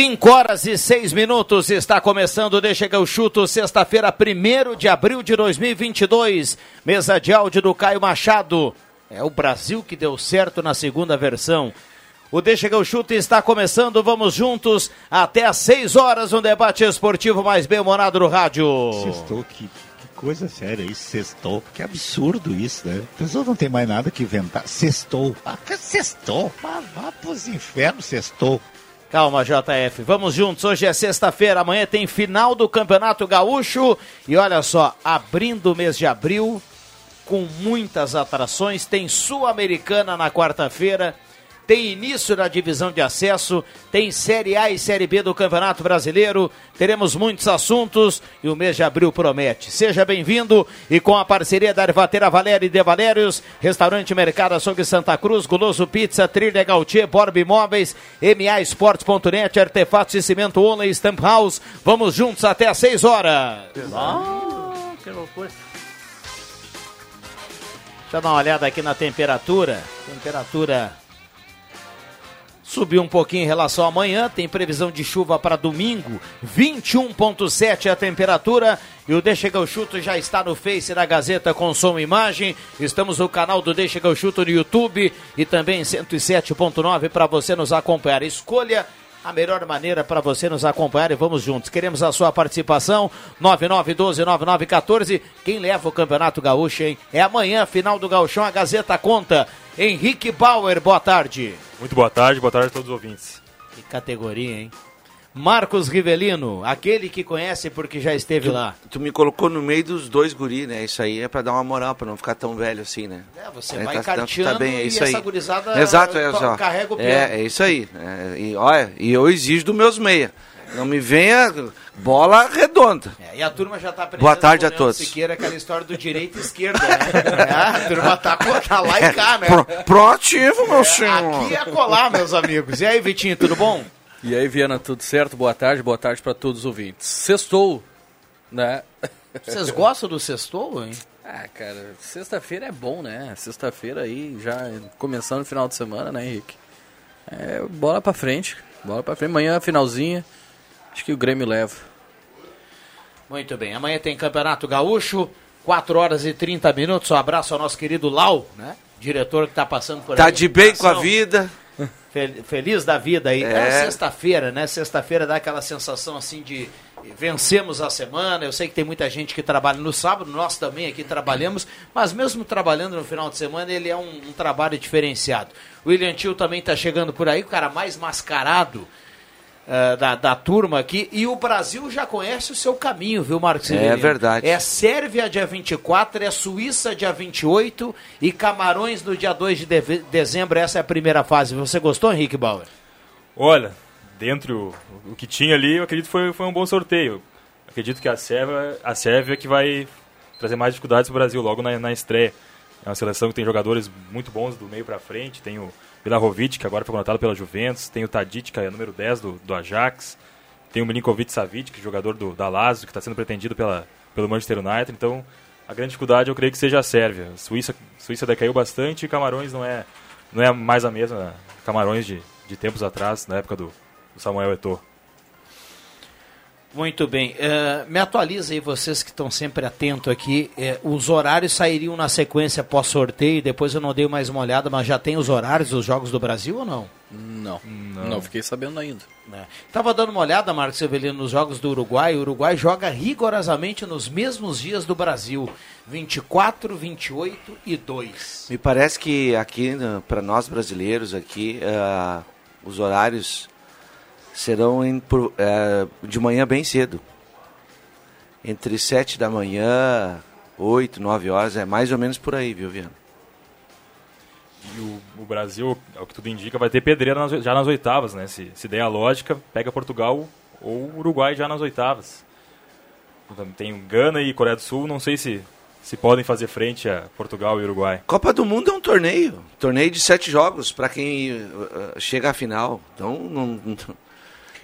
5 horas e 6 minutos está começando Deixa que eu chuto, sexta-feira, 1 de abril de 2022. Mesa de áudio do Caio Machado. É o Brasil que deu certo na segunda versão. O Deixa que eu chuto está começando. Vamos juntos até às 6 horas no debate esportivo mais bem humorado no rádio. Sextou, que, que coisa séria isso, sextou. Que absurdo isso, né? A pessoa não tem mais nada que inventar. Sextou. Ah, sextou. Vá, vá pros infernos, sextou. Calma, JF. Vamos juntos. Hoje é sexta-feira. Amanhã tem final do Campeonato Gaúcho. E olha só, abrindo o mês de abril, com muitas atrações. Tem Sul-Americana na quarta-feira. Tem início da divisão de acesso, tem Série A e Série B do Campeonato Brasileiro, teremos muitos assuntos e o mês de abril promete. Seja bem-vindo e com a parceria da Ervatera Valéria e De Valérios, Restaurante Mercado Açougue Santa Cruz, Goloso Pizza, Trilha Gautier, Borb Imóveis, MA Esportes.net, Artefatos de Cimento Only, Stamp House. Vamos juntos até às 6 horas. Ah, que loucura. Deixa eu dar uma olhada aqui na temperatura. Temperatura Subiu um pouquinho em relação a amanhã, tem previsão de chuva para domingo, 21.7 a temperatura. E o Deixa chuto já está no Face da Gazeta com som e imagem. Estamos no canal do Deixa chuto no YouTube e também 107.9 para você nos acompanhar. Escolha a melhor maneira para você nos acompanhar e vamos juntos. Queremos a sua participação. 99129914. Quem leva o Campeonato Gaúcho, hein? É amanhã, final do Gauchão, a Gazeta conta. Henrique Bauer, boa tarde. Muito boa tarde, boa tarde a todos os ouvintes. Que categoria, hein? Marcos Rivelino, aquele que conhece porque já esteve Tu, lá. tu me colocou no meio dos dois guri, né? Isso aí é pra dar uma moral, pra não ficar tão velho assim, né? É, você É, vai tá- tá- carteando tá bem, é e isso aí. essa gurizada Exato, é, só. carrega o piano. É, é isso aí. É, e olha, e eu exijo dos meus meia. Não me venha bola redonda. É, e a turma já tá aprendendo Boa tarde a todos. Siqueira, aquela história do direita e esquerda, né? É, a turma tá, tá lá e cá, né? Pro, proativo, meu É, senhor. aqui é colar, meus amigos. E aí, Vitinho, tudo bom? E aí, Viana, tudo certo? Boa tarde, boa tarde para todos os ouvintes. Sextou, né? Vocês gostam do sextou, hein? Ah, cara, sexta-feira é bom, né? Sexta-feira aí, já começando o final de semana, né, Henrique? É, bola pra frente, bola pra frente. Amanhã, finalzinha, acho que o Grêmio leva. Muito bem, amanhã tem Campeonato Gaúcho, 4 horas e 30 minutos. Um abraço ao nosso querido Lau, né? Diretor que tá passando por Tá aí. de bem com a vida. Fel- Feliz da vida aí. É, É. sexta-feira, né? Sexta-feira dá aquela sensação assim de vencemos a semana. Eu sei que tem muita gente que trabalha no sábado, nós também aqui trabalhamos, mas mesmo trabalhando no final de semana, ele é um, um trabalho diferenciado. O William Tio também tá chegando por aí, o cara mais mascarado eh, da, da turma aqui. E o Brasil já conhece o seu caminho, viu, Marcos? É verdade. É Sérvia dia 24, é Suíça dia 28 e Camarões no dia 2 de deve- dezembro. Essa é a primeira fase. Você gostou, Henrique Bauer? Olha, dentro o que tinha ali, eu acredito que foi, foi um bom sorteio. Acredito que a Sérvia, a Sérvia que vai trazer mais dificuldades para o Brasil logo na, na estreia. É uma seleção que tem jogadores muito bons do meio para frente. Tem o Vlahovic, que agora foi contratado pela Juventus. Tem o Tadic, que é número 10 do, do Ajax. Tem o Milinkovic Savic, que é jogador do, da Lazio, que está sendo pretendido pela, pelo Manchester United. Então, a grande dificuldade eu creio que seja a Sérvia. A Suíça, Suíça decaiu bastante e Camarões não é, não é mais a mesma Camarões de, de tempos atrás, na época do, do Samuel Eto'o. Muito bem. Uh, me atualiza aí, vocês que estão sempre atentos aqui. Uh, os horários sairiam na sequência pós-sorteio, depois eu não dei mais uma olhada, mas já tem os horários dos Jogos do Brasil ou não? Não, não, não fiquei sabendo ainda. É. Tava dando uma olhada, Marcos Severino, nos Jogos do Uruguai. O Uruguai joga rigorosamente nos mesmos dias do Brasil: 24, 28 e 2. Me parece que aqui, para nós brasileiros, aqui, uh, os horários serão em, por, é, de manhã bem cedo. Entre 7 da manhã, 8, 9 horas, é mais ou menos por aí, viu, Viana? E o, o Brasil, ao que tudo indica, vai ter pedreira nas, já nas oitavas, né? Se, se der a lógica, pega Portugal ou Uruguai já nas oitavas. Tem Gana e Coreia do Sul, não sei se se podem fazer frente a Portugal e Uruguai. Copa do Mundo é um torneio, torneio de sete jogos para quem uh, chega à final. Então não, não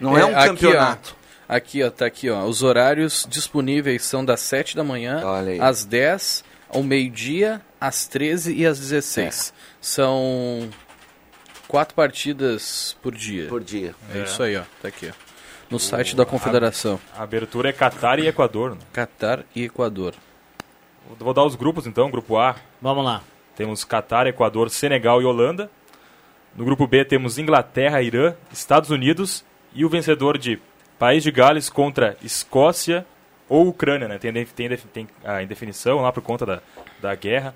é, é um aqui, campeonato. Ó, aqui, ó, tá aqui, ó. Os horários disponíveis são das 7 da manhã às 10, ao meio-dia, às 13 e às 16. É. São quatro partidas por dia. Por dia. É, é. isso aí, ó. Tá aqui, ó. No o, site da Confederação. A, a abertura é Catar e Equador. Né? Catar e Equador. Vou dar os grupos então, grupo A. Vamos lá. Temos Catar, Equador, Senegal e Holanda. No grupo B temos Inglaterra, Irã, Estados Unidos e o vencedor de País de Gales contra Escócia ou Ucrânia, né? Tem, tem, tem a indefinição lá por conta da, da guerra.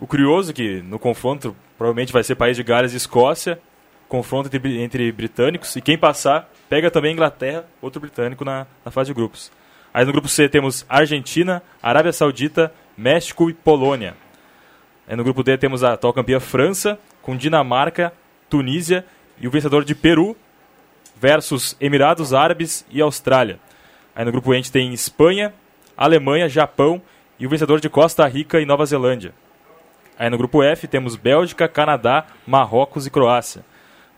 O curioso é que no confronto provavelmente vai ser País de Gales e Escócia, confronto entre, entre britânicos, e quem passar pega também Inglaterra, outro britânico na, na fase de grupos. Aí no grupo C temos Argentina, Arábia Saudita, México e Polônia. Aí no grupo D temos a atual campeã França, com Dinamarca, Tunísia e o vencedor de Peru, versus Emirados Árabes e Austrália. Aí no grupo a gente tem Espanha, Alemanha, Japão e o vencedor de Costa Rica e Nova Zelândia. Aí no grupo F temos Bélgica, Canadá, Marrocos e Croácia.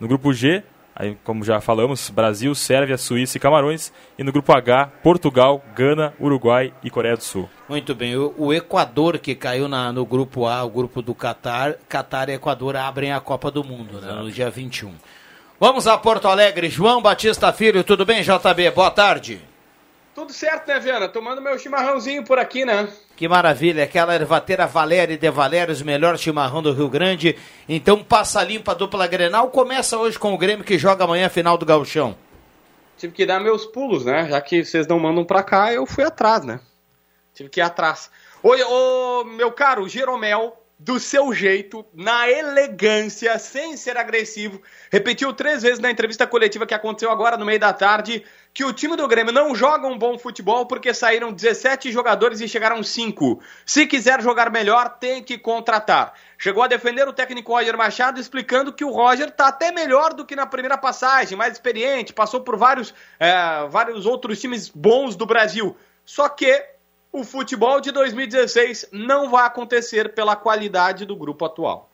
No grupo G, aí, como já falamos, Brasil, Sérvia, Suíça e Camarões. E no grupo H, Portugal, Gana, Uruguai e Coreia do Sul. Muito bem. O, o Equador, que caiu na, no grupo A, o grupo do Catar, Catar e Equador abrem a Copa do Mundo né, no dia 21. Vamos a Porto Alegre. João Batista Filho, tudo bem, JB? Boa tarde. Tudo certo, né, Viana? Tomando meu chimarrãozinho por aqui, né? Que maravilha, aquela ervateira Valéria de Valérios, melhor chimarrão do Rio Grande. Então passa limpa a dupla Grenal. Começa hoje com o Grêmio que joga amanhã final do Gauchão. Tive que dar meus pulos, né? Já que vocês não mandam pra cá, eu fui atrás, né? Tive que ir atrás. Oi, ô, meu caro Jeromel, do seu jeito, na elegância, sem ser agressivo. Repetiu três vezes na entrevista coletiva que aconteceu agora no meio da tarde que o time do Grêmio não joga um bom futebol porque saíram 17 jogadores e chegaram 5. Se quiser jogar melhor, tem que contratar. Chegou a defender o técnico Roger Machado, explicando que o Roger está até melhor do que na primeira passagem, mais experiente, passou por vários, é, vários outros times bons do Brasil. Só que o futebol de 2016 não vai acontecer pela qualidade do grupo atual.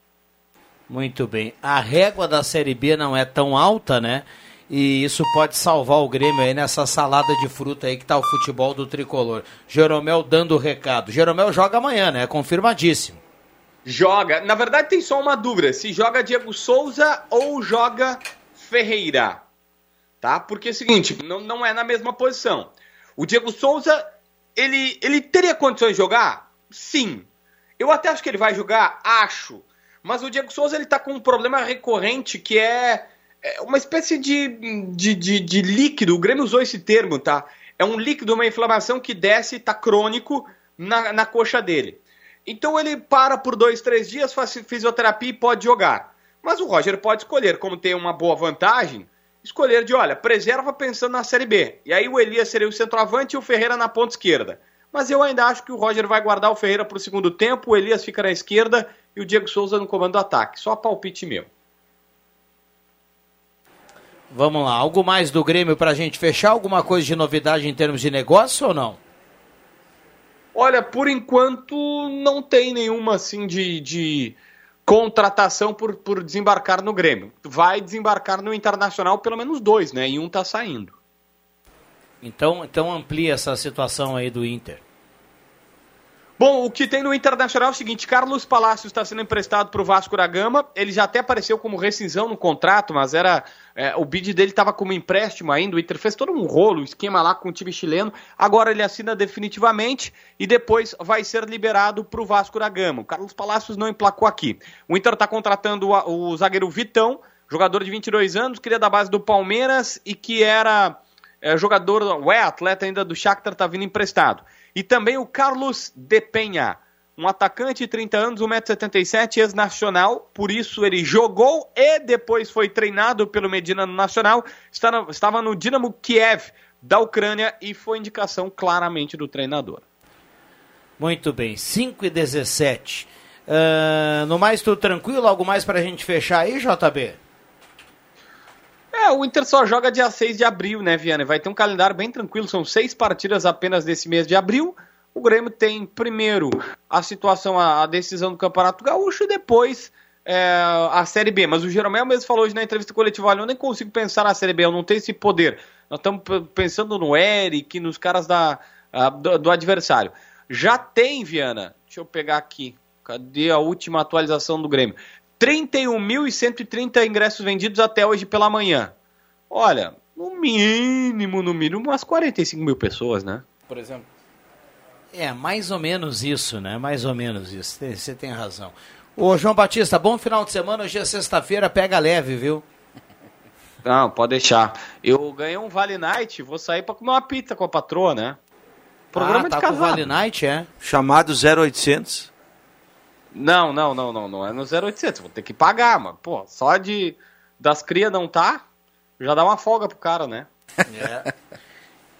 Muito bem. A régua da Série B não é tão alta, né? E isso pode salvar o Grêmio aí nessa salada de fruta aí que tá o futebol do tricolor. Jeromel dando o recado. Jeromel joga amanhã, né? Confirmadíssimo. Joga. Na verdade, tem só uma dúvida: se joga Diego Souza ou joga Ferreira. Tá? Porque é o seguinte, não, não é na mesma posição. O Diego Souza ele, ele teria condições de jogar? Sim. Eu até acho que ele vai jogar, acho. Mas o Diego Souza ele tá com um problema recorrente que é, é uma espécie de, de, de, de, líquido. O Grêmio usou esse termo, tá? É um líquido, uma inflamação que desce, tá crônico na, na coxa dele. Então ele para por dois, três dias, faz fisioterapia e pode jogar. Mas o Roger pode escolher, como tem uma boa vantagem, escolher de, olha, preserva pensando na Série B. E aí o Elias seria o centroavante e o Ferreira na ponta esquerda. Mas eu ainda acho que o Roger vai guardar o Ferreira para o segundo tempo, o Elias fica na esquerda e o Diego Souza no comando do ataque. Só palpite meu. Vamos lá, algo mais do Grêmio para a gente fechar? Alguma coisa de novidade em termos de negócio ou não? Olha, por enquanto não tem nenhuma assim de, de contratação por, por desembarcar no Grêmio. Vai desembarcar no Internacional pelo menos dois, né? E um tá saindo. Então, então amplia essa situação aí do Inter. Bom, o que tem no Internacional é o seguinte: Carlos Palácio está sendo emprestado para o Vasco da Gama. Ele já até apareceu como rescisão no contrato, mas era é, o bid dele estava como empréstimo ainda. O Inter fez todo um rolo, um esquema lá com o time chileno. Agora ele assina definitivamente e depois vai ser liberado para o Vasco da Gama. O Carlos Palácios não emplacou aqui. O Inter está contratando o, o zagueiro Vitão, jogador de 22 anos, que é da base do Palmeiras e que era é, jogador, é atleta ainda do Shakhtar, está vindo emprestado. E também o Carlos De Penha, um atacante de 30 anos, 1,77m, ex-nacional, por isso ele jogou e depois foi treinado pelo Medina no Nacional, estava no Dinamo Kiev da Ucrânia e foi indicação claramente do treinador. Muito bem, 5 e 17. Uh, no mais, tudo tranquilo? Algo mais para a gente fechar aí, JB? É, o Inter só joga dia 6 de abril, né, Viana? Vai ter um calendário bem tranquilo, são seis partidas apenas nesse mês de abril. O Grêmio tem primeiro a situação, a, decisão do Campeonato Gaúcho e depois é, a Série B. Mas o Jeromel mesmo falou hoje na entrevista coletiva: olha, eu nem consigo pensar na Série B, eu não tenho esse poder. Nós estamos pensando no Eric, nos caras da, do, do adversário. Já tem, Viana, deixa eu pegar aqui, cadê a última atualização do Grêmio? 31.130 ingressos vendidos até hoje pela manhã. Olha, no mínimo, no mínimo, umas 45 mil pessoas, né? Por exemplo. É, mais ou menos isso, né? Mais ou menos isso. Você tem razão. Ô, João Batista, bom final de semana. Hoje é sexta-feira, pega leve, viu? Não, pode deixar. Eu ganhei um Vale Night, vou sair pra comer uma pizza com a patroa, né? Programa ah, tá de casado. com Vale Night, é? Chamado 0800. Não, não, não, não, não é no 0800, vou ter que pagar, mano. Pô, só de das crias não tá, já dá uma folga pro cara, né? É.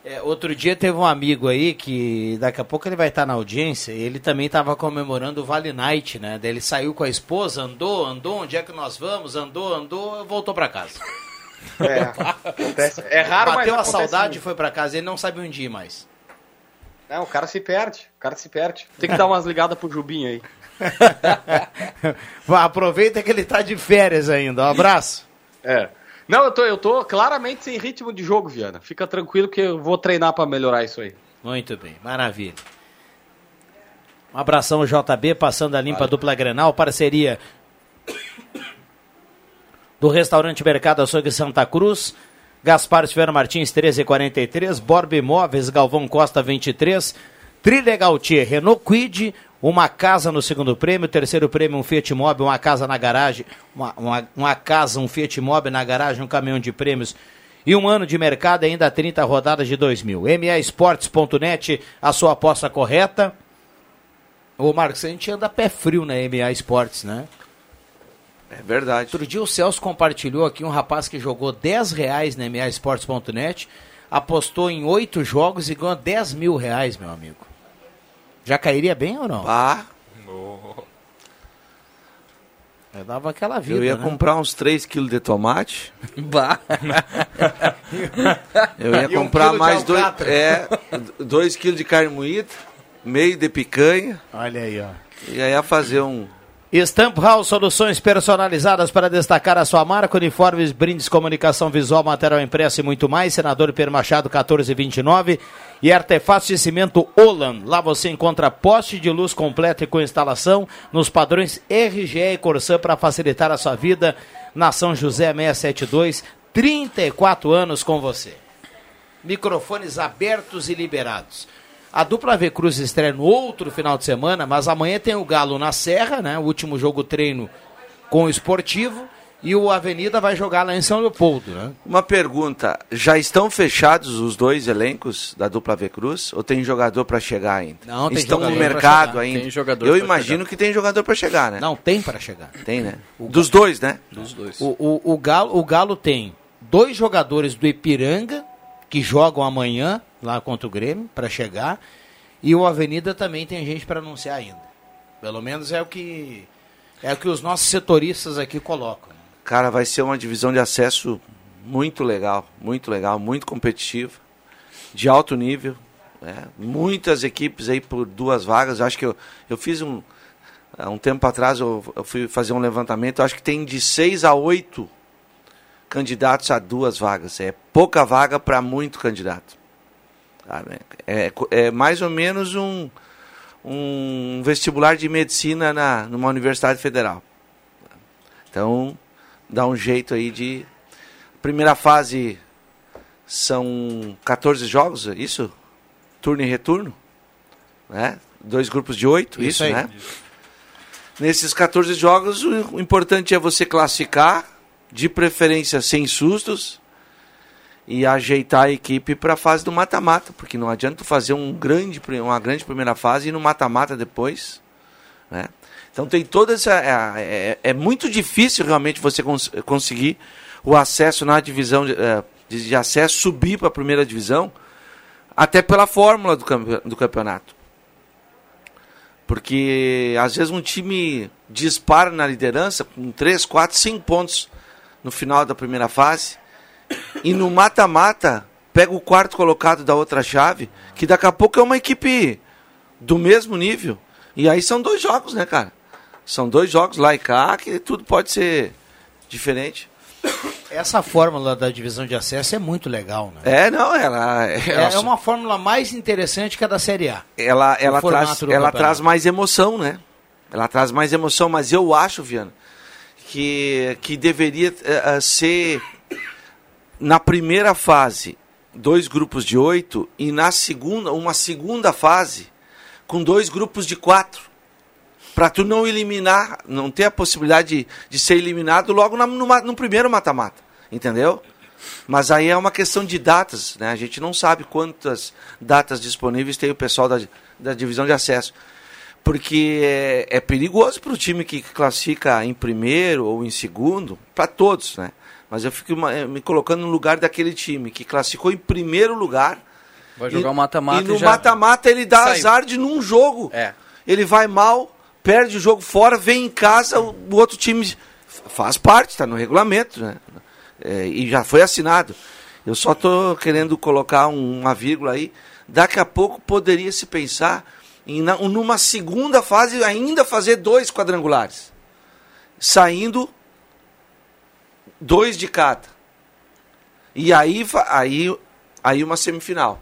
é. outro dia teve um amigo aí que daqui a pouco ele vai estar na audiência, ele também estava comemorando o Vale Night, né? Daí ele saiu com a esposa, andou, andou, onde é que nós vamos? Andou, andou, voltou para casa. É, é raro, Bateu mas a saudade e foi para casa, ele não sabe onde ir mais. Não, o cara se perde, o cara se perde. Tem que dar umas ligadas pro Jubinho aí. Aproveita que ele tá de férias ainda. Um abraço. É. Não, eu tô, eu tô claramente sem ritmo de jogo, Viana. Fica tranquilo que eu vou treinar para melhorar isso aí. Muito bem, maravilha. Um abração JB, passando a limpa vale. dupla Grenal, parceria do restaurante Mercado Açougue Santa Cruz, Gaspar Silveira Martins 1343, Borba Imóveis Galvão Costa 23, Trilha Gautier, Renault Quid, uma casa no segundo prêmio, terceiro prêmio um Fiat Mobi, uma casa na garagem, uma, uma, uma, casa, um Fiat Mobi na garagem, um caminhão de prêmios e um ano de mercado ainda 30 rodadas de 2000. MAEsportes.net, a sua aposta correta. Ô Marcos, a gente anda pé frio na MA Esportes, né? É verdade. Outro dia o Celso compartilhou aqui um rapaz que jogou 10 reais na MAEsportes.net, apostou em 8 jogos e ganhou 10 mil reais, meu amigo. Já cairia bem ou não? Ah. Eu dava aquela vida. Eu ia né? comprar uns 3 quilos de tomate. Bah. Eu ia comprar um mais 2 é, dois quilos de carne moída, meio de picanha. Olha aí, ó. E aí ia fazer um Stamp House, soluções personalizadas para destacar a sua marca, uniformes, brindes, comunicação visual, material impresso e muito mais. Senador Per Machado 1429 e artefatos de cimento Olan. Lá você encontra poste de luz completo e com instalação nos padrões RGE e Corsã para facilitar a sua vida. Na São José 672, 34 anos com você. Microfones abertos e liberados. A dupla V Cruz estreia no outro final de semana, mas amanhã tem o Galo na Serra, né? O último jogo treino com o Esportivo. E o Avenida vai jogar lá em São Leopoldo, né? Uma pergunta: já estão fechados os dois elencos da dupla V Cruz? Ou tem jogador para chegar ainda? Não, tem Estão no mercado ainda? Tem jogador Eu imagino chegar. que tem jogador para chegar, né? Não, tem para chegar. Tem, né? O Dos dois, né? Dos dois. O, o, o, Galo, o Galo tem dois jogadores do Ipiranga que jogam amanhã lá contra o Grêmio para chegar. E o Avenida também tem gente para anunciar ainda. Pelo menos é o que é o que os nossos setoristas aqui colocam. Cara, vai ser uma divisão de acesso muito legal, muito legal, muito competitiva, de alto nível. Né? Muitas equipes aí por duas vagas. acho que eu, eu fiz um. Há um tempo atrás eu, eu fui fazer um levantamento. acho que tem de seis a oito candidatos a duas vagas. É pouca vaga para muito candidato. É, é mais ou menos um, um vestibular de medicina na, numa universidade federal. Então, dá um jeito aí de. Primeira fase são 14 jogos, é isso? Turno e retorno? Né? Dois grupos de oito, isso, isso né? Nesses 14 jogos, o importante é você classificar, de preferência sem sustos, e ajeitar a equipe para a fase do mata-mata, porque não adianta fazer um grande, uma grande primeira fase e no mata-mata depois. Né? Então tem toda essa. É, é, é muito difícil realmente você cons conseguir o acesso na divisão de, é, de acesso, subir para a primeira divisão, até pela fórmula do, do campeonato. Porque às vezes um time dispara na liderança com 3, 4, 5 pontos no final da primeira fase. E no mata-mata pega o quarto colocado da outra chave, que daqui a pouco é uma equipe do mesmo nível. E aí são dois jogos, né, cara? São dois jogos lá e cá que tudo pode ser diferente. Essa fórmula da divisão de acesso é muito legal, né? É, não, ela... É, é uma fórmula mais interessante que a da Série A. Ela, ela, traz, ela traz mais emoção, né? Ela traz mais emoção, mas eu acho, Viana, que, que deveria uh, ser na primeira fase dois grupos de oito e na segunda, uma segunda fase com dois grupos de quatro para tu não eliminar, não ter a possibilidade de, de ser eliminado logo na, no, no primeiro mata-mata, entendeu? Mas aí é uma questão de datas, né? A gente não sabe quantas datas disponíveis tem o pessoal da, da divisão de acesso. Porque é, é perigoso para o time que classifica em primeiro ou em segundo, para todos, né? Mas eu fico me colocando no lugar daquele time que classificou em primeiro lugar. Vai jogar o mata-mata. E no mata-mata ele dá saiu. azar de num jogo. É. Ele vai mal, perde o jogo fora, vem em casa, o, outro time faz parte, está no regulamento, né? É, e já foi assinado. Eu só estou querendo colocar um, uma vírgula aí. Daqui a pouco poderia se pensar em numa segunda fase ainda fazer dois quadrangulares, saindo dois de cada. E aí, aí, aí uma semifinal.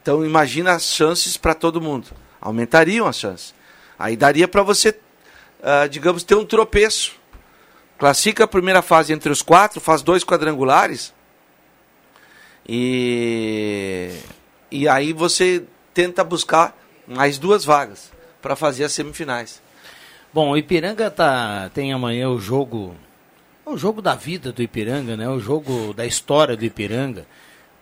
Então imagina as chances para todo mundo. Aumentariam as chances. Aí daria para você, uh, digamos, ter um tropeço. Classifica a primeira fase entre os quatro, faz dois quadrangulares. E, e aí você tenta buscar mais duas vagas para fazer as semifinais. Bom, o Ipiranga tá, tem amanhã o jogo, o jogo da vida do Ipiranga, né? O jogo da história do Ipiranga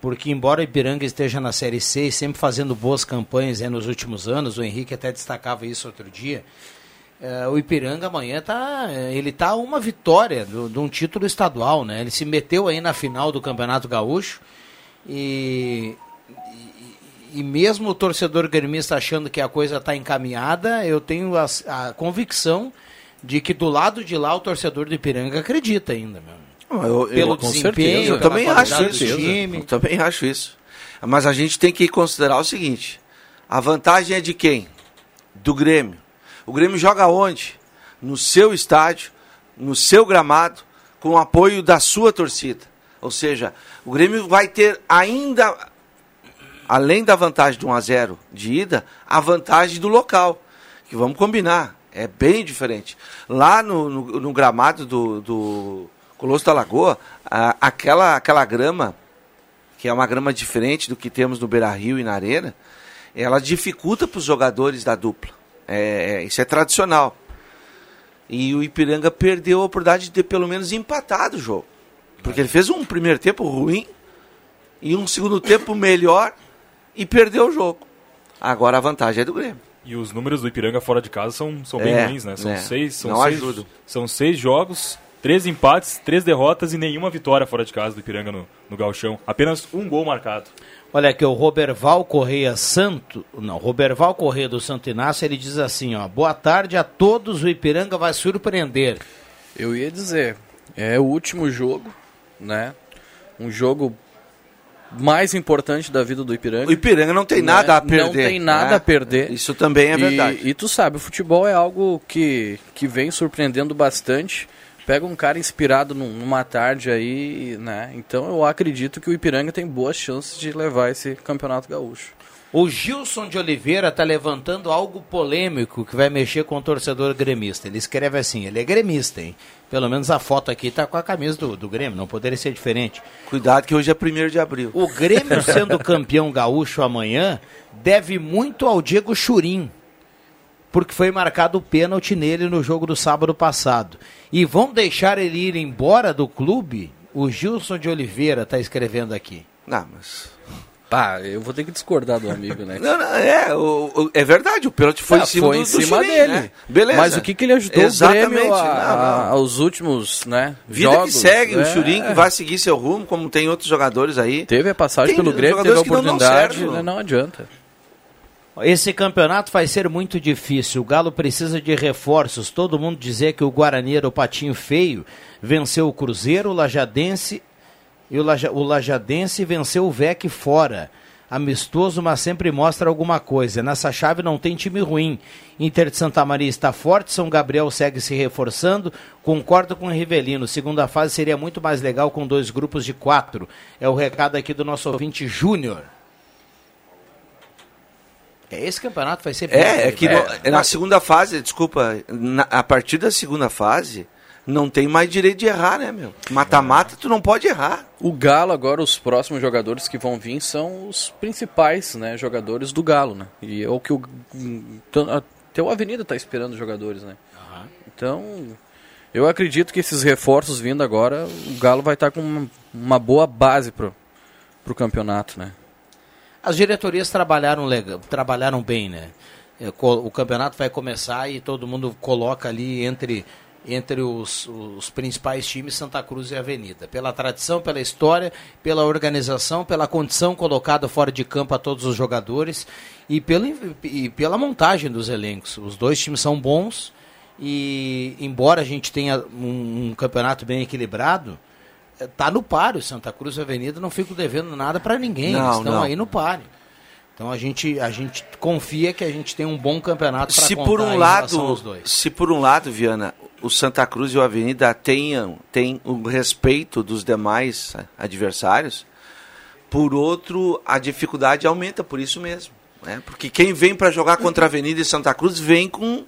porque embora o Ipiranga esteja na Série C e sempre fazendo boas campanhas né, nos últimos anos, o Henrique até destacava isso outro dia, é, o Ipiranga amanhã tá, ele tá uma vitória de um título estadual, né? Ele se meteu aí na final do Campeonato Gaúcho e, e, e mesmo o torcedor gremista achando que a coisa está encaminhada, eu tenho a, a convicção de que do lado de lá o torcedor do Ipiranga acredita ainda, meu. Eu, pelo eu, desempenho, eu também acho isso. Eu também acho isso. Mas a gente tem que considerar o seguinte: a vantagem é de quem? Do Grêmio. O Grêmio joga onde? No seu estádio, no seu gramado, com o apoio da sua torcida. Ou seja, o Grêmio vai ter ainda, além da vantagem de 1 a 0 de ida, a vantagem do local. Que vamos combinar, é bem diferente. Lá no, no, no gramado do, do Colosso da Lagoa, a, aquela, aquela grama, que é uma grama diferente do que temos no Beira Rio e na Arena, ela dificulta para os jogadores da dupla. É, é, isso é tradicional. E o Ipiranga perdeu a oportunidade de ter pelo menos empatado o jogo. Porque ele fez um primeiro tempo ruim e um segundo tempo melhor e perdeu o jogo. Agora a vantagem é do Grêmio. E os números do Ipiranga fora de casa são, são bem é, ruins, né? São é. seis, são Não seis. São seis jogos, Três empates, três derrotas e nenhuma vitória fora de casa do Ipiranga no, no Galchão. Apenas um gol marcado. Olha aqui, o Roberval Correia Santo, não, Roberval Correia do Santo Inácio, ele diz assim, ó, boa tarde a todos, o Ipiranga vai surpreender. Eu ia dizer, é o último jogo, né, um jogo mais importante da vida do Ipiranga. O Ipiranga não tem né? nada a perder. Não tem nada né? a perder. Isso também é verdade. E, e tu sabe, o futebol é algo que, que vem surpreendendo bastante pega um cara inspirado numa tarde aí, né? Então eu acredito que o Ipiranga tem boas chances de levar esse campeonato gaúcho. O Gilson de Oliveira está levantando algo polêmico que vai mexer com o torcedor gremista. Ele escreve assim, ele é gremista, hein? Pelo menos a foto aqui está com a camisa do, do Grêmio, não poderia ser diferente. Cuidado que hoje é 1 de abril. O Grêmio sendo campeão gaúcho amanhã deve muito ao Diego Churim, porque foi marcado o pênalti nele no jogo do sábado passado. E vão deixar ele ir embora do clube? O Gilson de Oliveira está escrevendo aqui. Não, mas Pá, eu vou ter que discordar do amigo, né? não, não, é, o, o, é verdade, o pênalti foi Ah, em cima, foi do, em do cima Churin, dele. né? Beleza. Mas o que, que ele ajudou Exatamente, o Grêmio a, não, não. aos últimos, né, Vida jogos? que segue, o É. Churin que vai seguir seu rumo, como tem outros jogadores aí. Teve a passagem Tem pelo Grêmio, teve a que não oportunidade, certo. né, não adianta. Esse campeonato vai ser muito difícil. O Galo precisa de reforços. Todo mundo dizer que o Guarani era o patinho feio. Venceu o Cruzeiro, o Lajadense e o, Laja, o Lajadense venceu o VEC fora. Amistoso, mas sempre mostra alguma coisa. Nessa chave não tem time ruim. Inter de Santa Maria está forte, São Gabriel segue se reforçando. Concordo com o Rivelino. Segunda fase seria muito mais legal com dois grupos de quatro. É o recado aqui do nosso ouvinte Júnior. É, Esse campeonato vai ser bem É, é que no- na segunda fase, desculpa, na- a partir da segunda fase, não tem mais direito de errar, né, meu? Mata-mata, tu não pode errar. O Galo agora, os próximos jogadores que vão vir são os principais, né, jogadores do Galo, né? E é o que o então, até o Avenida tá esperando os jogadores, né? Então, eu acredito que esses reforços vindo agora, o Galo vai estar com uma, uma boa base pro pro campeonato, né? As diretorias trabalharam legal, trabalharam bem, né? É, O campeonato vai começar e todo mundo coloca ali entre entre os, os principais times Santa Cruz e Avenida, pela tradição, pela história, pela organização, pela condição colocada fora de campo a todos os jogadores e pela, e pela montagem dos elencos. Os dois times são bons e embora a gente tenha um, um campeonato bem equilibrado, tá no páreo. Santa Cruz e Avenida não ficam devendo nada para ninguém. Não, Eles estão não. aí no páreo. Então a gente, a gente confia que a gente tem um bom campeonato para Se por um lado, se por um lado, Viana, o Santa Cruz e o Avenida tenham tem o respeito dos demais adversários, por outro, a dificuldade aumenta por isso mesmo, né? Porque quem vem para jogar contra a Avenida e Santa Cruz vem com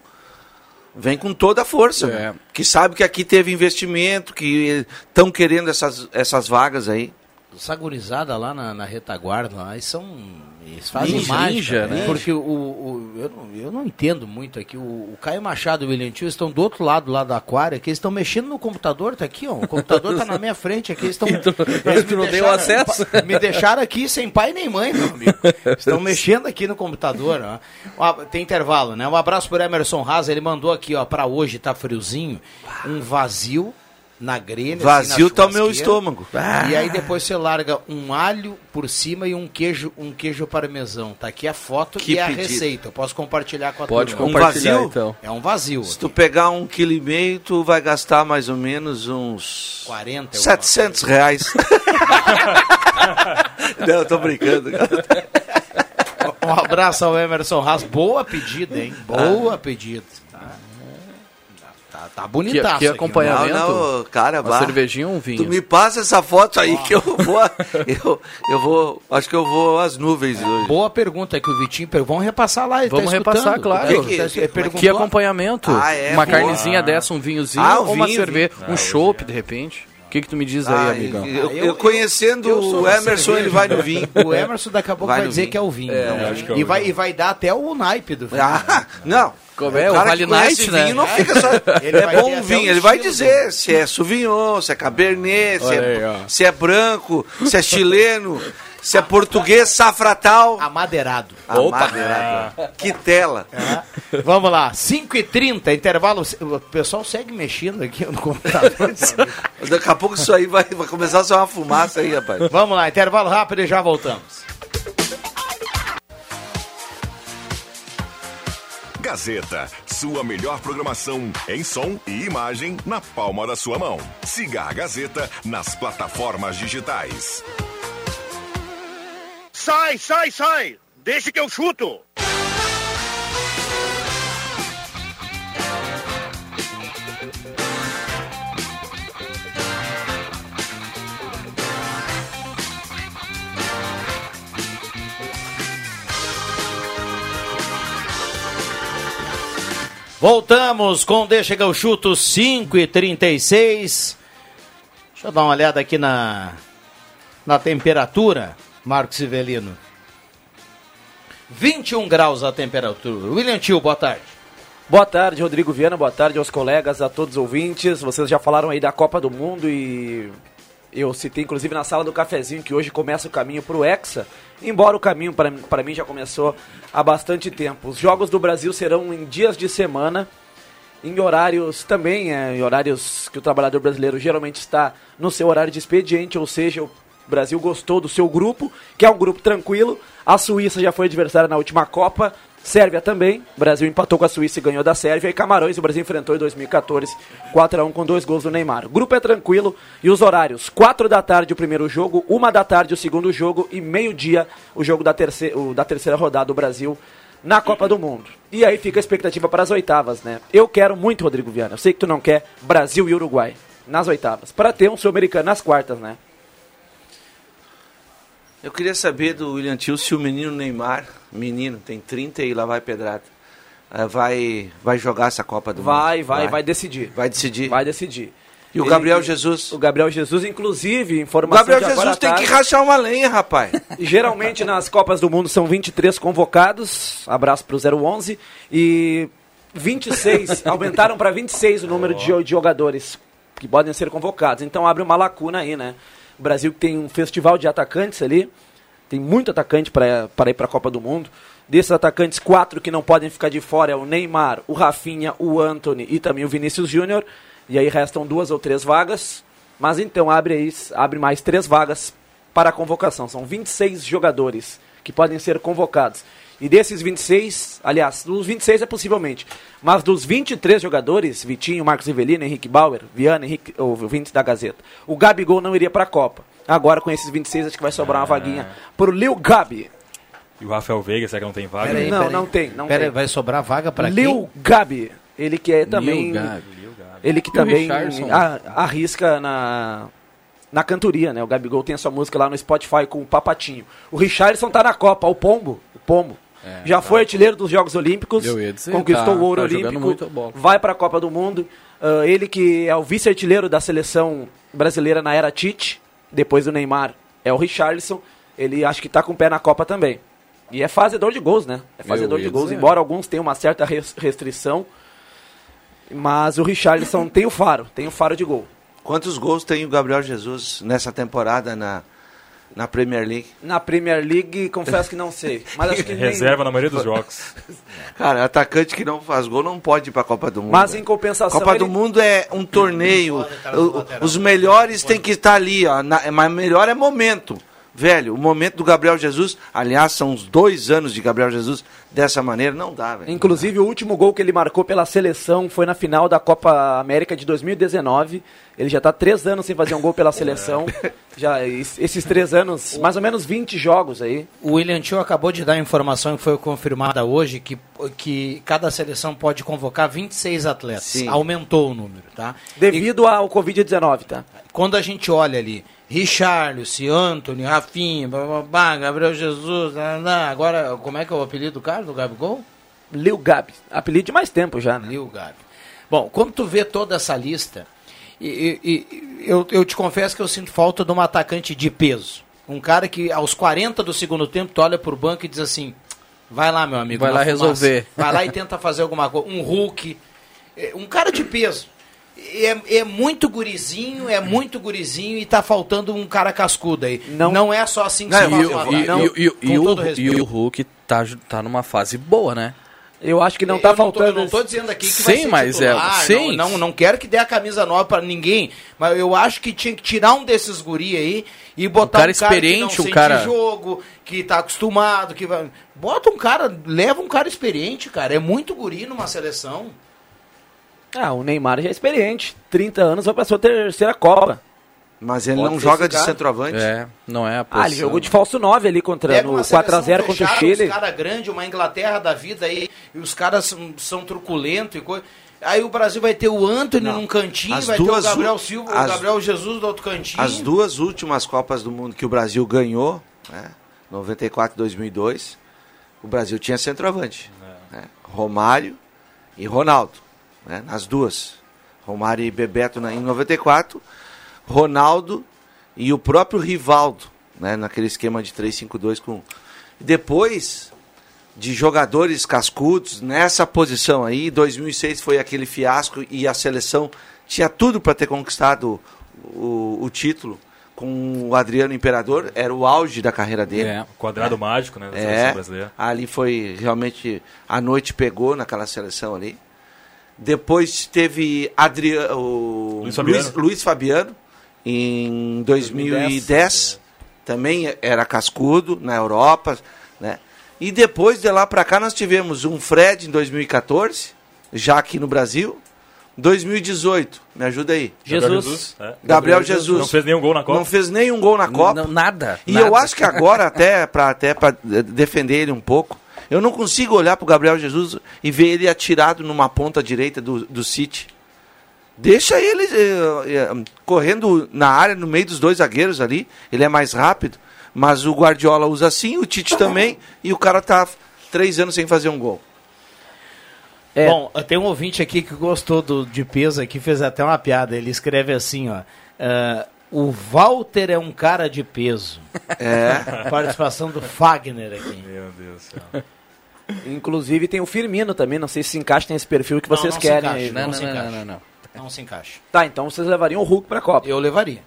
vem com toda a força, É. né? que sabe que aqui teve investimento, que estão querendo essas, essas vagas aí. Essa gurizada lá na, na retaguarda, lá, eles são. Eles fazem Ninja, mágica, ninja, né? né? Porque o, o- eu, não, eu não entendo muito aqui. O, o Caio Machado e o William Tio estão do outro lado lá do aquário, aqui eles estão mexendo no computador, tá aqui, ó. O computador tá na minha frente aqui. Eles estão. tu- eles tu me não deu deixaram- acesso? Me deixaram aqui sem pai nem mãe, meu amigo. Estão mexendo aqui no computador, ó. Tem intervalo, né? Um abraço pro Emerson Haas, ele mandou aqui, ó, pra hoje, tá friozinho, um vazio na grelha. assim, Vazio na tá o meu estômago. E aí depois você larga um alho por cima e um queijo, um queijo parmesão. Tá aqui a foto Que e a pedido. receita. Eu posso compartilhar com a Pode turma. Um compartilhar vazio? então. É um vazio. Se tu pegar um quilo e meio, tu vai gastar mais ou menos uns 40 alguma 700 reais. Não, eu tô brincando. Um abraço ao Emerson Haas. Boa pedida, hein? Boa pedida. Tá, tá, tá bonitaço. Que- que acompanhamento. Não, não, cara, Uma cervejinha ou um Tu vinho? me passa essa foto aí que eu vou. Eu, eu vou. Acho que eu vou às nuvens hoje. Boa pergunta que o Vitinho Vamos repassar lá. Ele Vamos tá repassar, escutando. claro. Que- tá- que- que- perguntou- Que acompanhamento? Ah, é, uma boa. carnezinha dessa, um vinhozinho Ah, um ou uma vinho, cerveja, vinho. um chopp de repente? O que que tu me diz aí, Ah, amigão? eu, Ah, eu eu- conhecendo eu o Emerson, cerveja. ele vai no vinho. O Emerson daqui a pouco Vai vai, dizer vinho. que é o vinho. É, né? é o e, vai, e vai dar até o naipe do vinho. Ah, não. Como é? O cara Vale que conhece Night, né? vinho não fica só. Ele é bom vinho, o ele vai dizer se é Sauvignon, se é Cabernet, se é, se é branco, se é chileno, se é português, safratal. Amadeirado. Amadeirado. Que tela. É. Vamos lá, 5h30, intervalo. O pessoal segue mexendo aqui no computador. Daqui a pouco isso aí vai, vai começar a ser uma fumaça aí, rapaz. Vamos lá, intervalo rápido e já voltamos. Gazeta, sua melhor programação em som e imagem na palma da sua mão. Siga a Gazeta nas plataformas digitais. Sai, sai, sai! Deixa que eu chuto! Voltamos com Deixa que eu chuto 5 e 36. Deixa eu dar uma olhada aqui na, na temperatura. Marcos Sivelino. 21 graus a temperatura. William Tio, boa tarde. Boa tarde, Rodrigo Viana. Boa tarde aos colegas, a todos os ouvintes. Vocês já falaram aí da Copa do Mundo e eu citei inclusive na sala do cafezinho que hoje começa o caminho para o Hexa, embora o caminho para mim já começou há bastante tempo. Os Jogos do Brasil serão em dias de semana, em horários também, é, em horários que o trabalhador brasileiro geralmente está no seu horário de expediente, ou seja, o Brasil gostou do seu grupo, que é um grupo tranquilo. A Suíça já foi adversária na última Copa, Sérvia também. O Brasil empatou com a Suíça e ganhou da Sérvia. E Camarões o Brasil enfrentou em 2014, 4 a 1 com dois gols do Neymar. O grupo é tranquilo e os horários: 4 da tarde o primeiro jogo, 1 da tarde o segundo jogo e meio-dia o jogo da, terceira, o, da terceira rodada do Brasil na Copa do Mundo. E aí fica a expectativa para as oitavas, né? Eu quero muito, Rodrigo Viana. Eu sei que tu não quer Brasil e Uruguai nas oitavas. Para ter um sul-americano nas quartas, né? Eu queria saber do William Tio se o menino Neymar, menino, tem 30 e lá vai pedrada, eh, vai, vai jogar essa Copa do vai, Mundo. Vai, vai, vai decidir. Vai decidir. Vai decidir. E o Ele, Gabriel Jesus? O Gabriel Jesus, inclusive, informação O Gabriel Jesus tem tarde, que rachar uma lenha, rapaz. Geralmente nas Copas do Mundo são 23 convocados, abraço pro 011, e 26, aumentaram para 26 o número oh. de, de jogadores que podem ser convocados. Então abre uma lacuna aí, né? O Brasil tem um festival de atacantes ali, tem muito atacante para ir para a Copa do Mundo. Desses atacantes, quatro que não podem ficar de fora é o Neymar, o Rafinha, o Anthony e também o Vinícius Júnior. E aí restam duas ou três vagas. Mas então abre, aí, abre mais três vagas para a convocação. São 26 jogadores que podem ser convocados. E desses 26, aliás, dos 26 é possivelmente, mas dos 23 jogadores, Vitinho, Marcos Rivelino, Henrique Bauer, Viana, Henrique, o 20 da Gazeta, o Gabigol não iria para a Copa. Agora com esses 26 acho que vai sobrar uma é. vaguinha pro Lil Gabi. E o Rafael Veiga, será que não tem vaga? Pera aí, não, não tem, não pera tem. Aí, vai sobrar vaga para Lil quem? Gabi. Ele que é também Lil Gabi. Ele que e também arrisca na na cantoria, né? O Gabigol tem a sua música lá no Spotify com o Papatinho. O Richardson tá na Copa, o Pombo, o Pombo. É, já foi artilheiro dos Jogos Olímpicos, dizer, conquistou tá, o ouro tá olímpico, vai para a Copa do Mundo. Uh, ele que é o vice-artilheiro da seleção brasileira na era Tite, depois do Neymar, é o Richarlison. Ele acho que está com o pé na Copa também. E é fazedor de gols, né? É fazedor de gols, embora alguns tenham uma certa restrição. Mas o Richarlison tem o faro, tem o faro de gol. Quantos gols tem o Gabriel Jesus nessa temporada na, na Premier League? Na Premier League, confesso que não sei. Mas acho que Reserva nem... na maioria dos jogos. Cara, atacante que não faz gol não pode ir para a Copa do Mundo. Mas em compensação. Copa ele... do Mundo é um torneio. Os melhores têm que estar ali, ó. Na, mas melhor é momento. Velho, o momento do Gabriel Jesus, aliás, são uns dois anos de Gabriel Jesus dessa maneira, não dá, velho. Inclusive, dá. o último gol que ele marcou pela seleção foi na final da Copa América de 2019. Ele já está três anos sem fazer um gol pela seleção. já Esses três anos, mais ou menos 20 jogos aí. O William Tio acabou de dar a informação que foi confirmada hoje que, que cada seleção pode convocar 26 atletas. Sim. Aumentou o número, tá? Devido e, ao Covid-19, tá? Quando a gente olha ali Richarlison, Anthony, Rafinha, bababá, Gabriel Jesus, agora, como é que é o apelido do cara, do Gabigol? Lil Gabi, apelido de mais tempo já, né? Lil Gabi. Bom, quando tu vê toda essa lista, e, e, eu, eu te confesso que eu sinto falta de um atacante de peso. Um cara que aos 40 do segundo tempo tu olha pro banco e diz assim, vai lá meu amigo. Vai lá fumaça. resolver. Vai lá e tenta fazer alguma coisa. Um Hulk, é, um cara de peso é, é, muito gurizinho, é muito gurizinho e tá faltando um cara cascudo aí. Não, não é só assim que não, se faz e, não, o, e o Hulk tá, tá numa fase boa, né? Eu acho que não tá faltando. Não tô, não tô dizendo aqui que sim, vai ser mas titular, é, sim. Não, não, não quero que dê a camisa nova para ninguém, mas eu acho que tinha que tirar um desses guri aí e botar um cara, um cara experiente, que não um cara jogo, que tá acostumado, que vai... bota um cara, leva um cara experiente, cara. É muito guri numa seleção. Ah, o Neymar já é experiente. 30 anos vai para sua terceira Copa. Mas ele Pode não joga de centroavante. É, não é a posição. Ah, ele jogou de falso 9 ali contra no 4x0 contra o Chile. Os caras grandes, uma Inglaterra da vida aí, e os caras são, são truculentos e coisa. Aí o Brasil vai ter o Anthony não. num cantinho, as vai ter o Gabriel Silva, as, o Gabriel Jesus do outro cantinho. As duas últimas Copas do Mundo que o Brasil ganhou, né, 94 e 2002, o Brasil tinha centroavante. É. Né, Romário e Ronaldo, né, nas duas. Romário e Bebeto na, em 94, Ronaldo e o próprio Rivaldo, né, naquele esquema de 3-5-2 com depois de jogadores cascudos nessa posição aí, 2006 foi aquele fiasco e a seleção tinha tudo para ter conquistado o, o, título com o Adriano Imperador, era o auge da carreira dele. É, o quadrado é. mágico, né, da é, brasileira. Ali foi realmente a noite pegou naquela seleção ali. Depois teve Adriano, o Luiz Fabiano. Luiz, Luiz Fabiano em 2010, 2010 também era cascudo na Europa, né? E depois de lá para cá nós tivemos um Fred em 2014, já aqui no Brasil. 2018, me ajuda aí. Jesus. Jesus é. Gabriel Jesus. Não fez nenhum gol na Copa. Não fez nenhum gol na Copa. Não, nada. E nada. eu acho que agora, até para até defender ele um pouco, eu não consigo olhar para o Gabriel Jesus e ver ele atirado numa ponta direita do, do City. Deixa ele eh, eh, correndo na área, no meio dos dois zagueiros ali. Ele é mais rápido. Mas o Guardiola usa assim, o Tite também, e o cara tá três anos sem fazer um gol. É. Bom, tem um ouvinte aqui que gostou do, de peso aqui, fez até uma piada. Ele escreve assim, ó. Uh, o Walter é um cara de peso. É. Participação do Fagner aqui. Meu Deus do céu. Inclusive tem o Firmino também, não sei se se encaixa nesse perfil que vocês não querem. Se não, não, não, não, não, não, não. se encaixa. Tá, então vocês levariam o Hulk pra Copa. Eu levaria.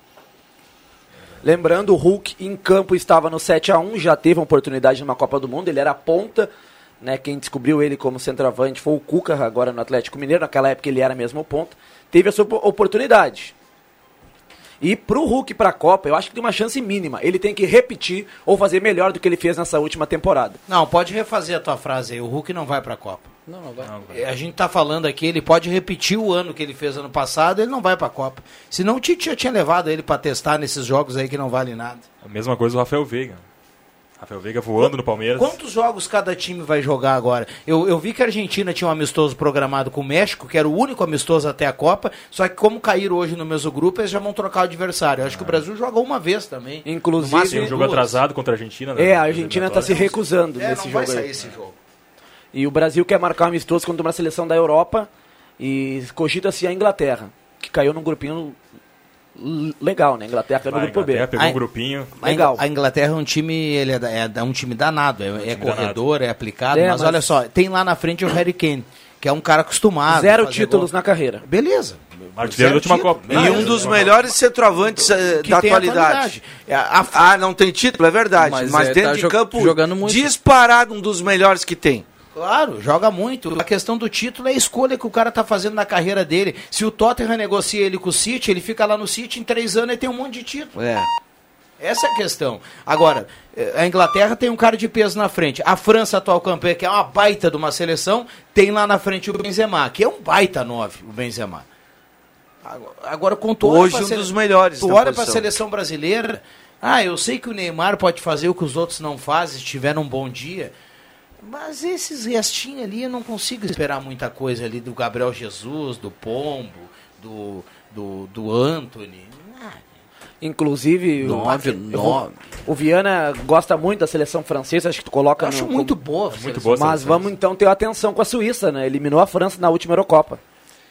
Lembrando, o Hulk em campo estava no 7 a 1 já teve uma oportunidade numa Copa do Mundo, ele era ponta, né? Quem descobriu ele como centroavante foi o Cuca, agora no Atlético Mineiro, naquela época ele era mesmo ponta. Teve a sua oportunidade. E pro Hulk para a Copa, eu acho que tem uma chance mínima. Ele tem que repetir ou fazer melhor do que ele fez nessa última temporada. Não, pode refazer a tua frase aí. O Hulk não vai para a Copa. Não, não vai. Não, vai. A gente tá falando aqui, ele pode repetir o ano que ele fez ano passado, ele não vai para a Copa. Senão o Tite já tinha levado ele para testar nesses jogos aí que não vale nada. A mesma coisa o Rafael Veiga. Rafael Veiga voando no Palmeiras. Quantos jogos cada time vai jogar agora? Eu, eu vi que a Argentina tinha um amistoso programado com o México, que era o único amistoso até a Copa, só que como caíram hoje no mesmo grupo, eles já vão trocar o adversário. Eu acho que o Brasil jogou uma vez também. Inclusive. Tem um jogo atrasado contra a Argentina. Né? É, a Argentina está se recusando é, nesse não jogo. Vai sair aí. esse jogo. E o Brasil quer marcar um amistoso contra uma seleção da Europa e cogita-se a Inglaterra, que caiu num grupinho legal, né? Inglaterra no grupo Inglaterra B. pegou um grupinho. Legal. A Inglaterra é um time, ele é, é um time danado, é, é, é corredor, danado. é aplicado, é, mas, mas, olha só, tem lá na frente o Harry Kane, que é um cara acostumado. Zero títulos gol. na carreira. Beleza. Artilheiro da última Copa. E um dos melhores centroavantes uh, da atualidade. É, a... Ah, não tem título, é verdade. Mas, mas é, dentro tá de campo, jogando muito. disparado um dos melhores que tem. Claro, joga muito. A questão do título é a escolha que o cara tá fazendo na carreira dele. Se o Tottenham negocia ele com o City, ele fica lá no City em três anos e tem um monte de título. É. Essa é a questão. Agora, eh, a Inglaterra tem um cara de peso na frente. A França, atual campeã, que é uma baita de uma seleção, tem lá na frente o Benzema, que é um baita nove, o Benzema. Agora, com tu Hoje um dos melhores. Tu olha para a seleção brasileira. Ah, eu sei que o Neymar pode fazer o que os outros não fazem, se tiver um bom dia. Mas esses restinhos ali eu não consigo esperar muita coisa ali do Gabriel Jesus, do Pombo, do, do, do Anthony. Inclusive, nove, nove. o Viana gosta muito da seleção francesa, acho que tu coloca. Eu acho no, muito boa, muito boa. Mas vamos então ter atenção com a Suíça, né? Eliminou a França na última Eurocopa.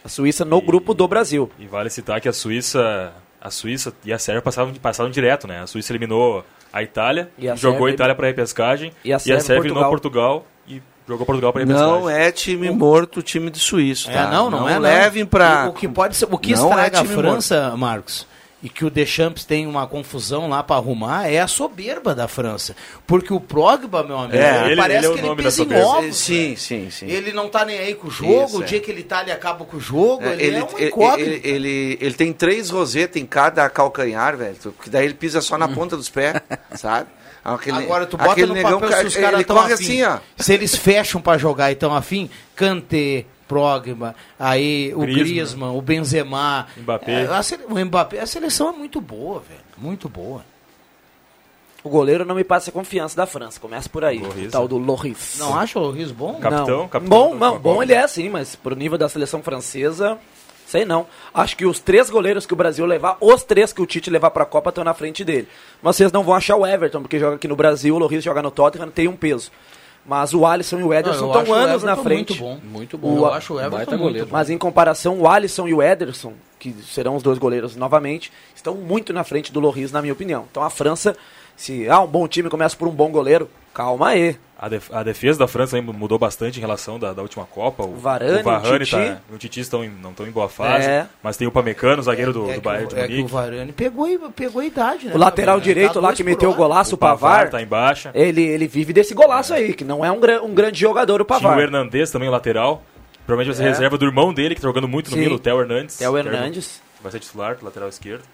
A Suíça no e, grupo do Brasil. E vale citar que a Suíça, a Suíça e a Sérvia passaram, passaram direto, né? A Suíça eliminou a Itália, a jogou a Itália para repescagem e a Sérvia, e a Sérvia eliminou Portugal e jogou Portugal para repescagem. Não é time morto, time de suíço, tá? É, não, não, não é. Levem para o, o que pode ser, o que não estraga é a França, morto. Marcos, e que o Deschamps tem uma confusão lá para arrumar é a soberba da França. Porque o Progba, meu amigo, é, ele, parece ele é que ele pisa em ovos. Sim, sim, sim. Ele não tá nem aí com o jogo, Isso, o dia é. que ele tá, ele acaba com o jogo, é, ele, ele, é um incógnito. Ele, ele, ele, tem três rosetas em cada calcanhar, velho, porque daí ele pisa só na hum. ponta dos pés, sabe? Aquele, Agora tu bota no papel negão, se os caras estão afim. Assim, ó. Se eles fecham para jogar e estão afim, Kanté, Progba, aí o Griezmann, Griezmann o Benzema, Mbappé. É, a, o Mbappé, a seleção é muito boa, velho, muito boa. O goleiro não me passa confiança da França. Começa por aí. Loris, o tal do Loris. Não acha o Loris bom? Capitão, não. capitão. Bom, não, bom ele é sim, mas pro nível da seleção francesa, sei não. Acho que os três goleiros que o Brasil levar, os três que o Tite levar pra Copa estão na frente dele. Mas vocês não vão achar o Everton, porque joga aqui no Brasil, o Loris joga no Tottenham, tem um peso. Mas o Alisson e o Ederson estão anos na frente. Muito bom. Muito bom. O, eu acho o Everton goleiro. Mas em comparação, o Alisson e o Ederson, que serão os dois goleiros novamente, estão muito na frente do Loris, na minha opinião. Então a França, se ah, um bom time começa por um bom goleiro, calma aí. A, def a, defesa da França mudou bastante em relação da, da última Copa. O, Varane, o Varane o Titi, tá, o Titi estão em, não estão em boa fase, É. mas tem o Pamecano, zagueiro do, é do Bayern o- de é que o Munique. Varane pegou, pegou a idade, né? O lateral Gabriel? direito Tá lá que meteu o golaço, O o Pavar, tá em baixa. ele, ele vive desse golaço aí, que não é um, gran- um grande jogador o Tinha o Pavar. Hernandes também, o lateral. Provavelmente vai ser É. reserva do irmão dele, que tá jogando muito no Sim. Milan, o Theo Hernandes. É o que Hernandes. Vai ser titular, lateral esquerdo.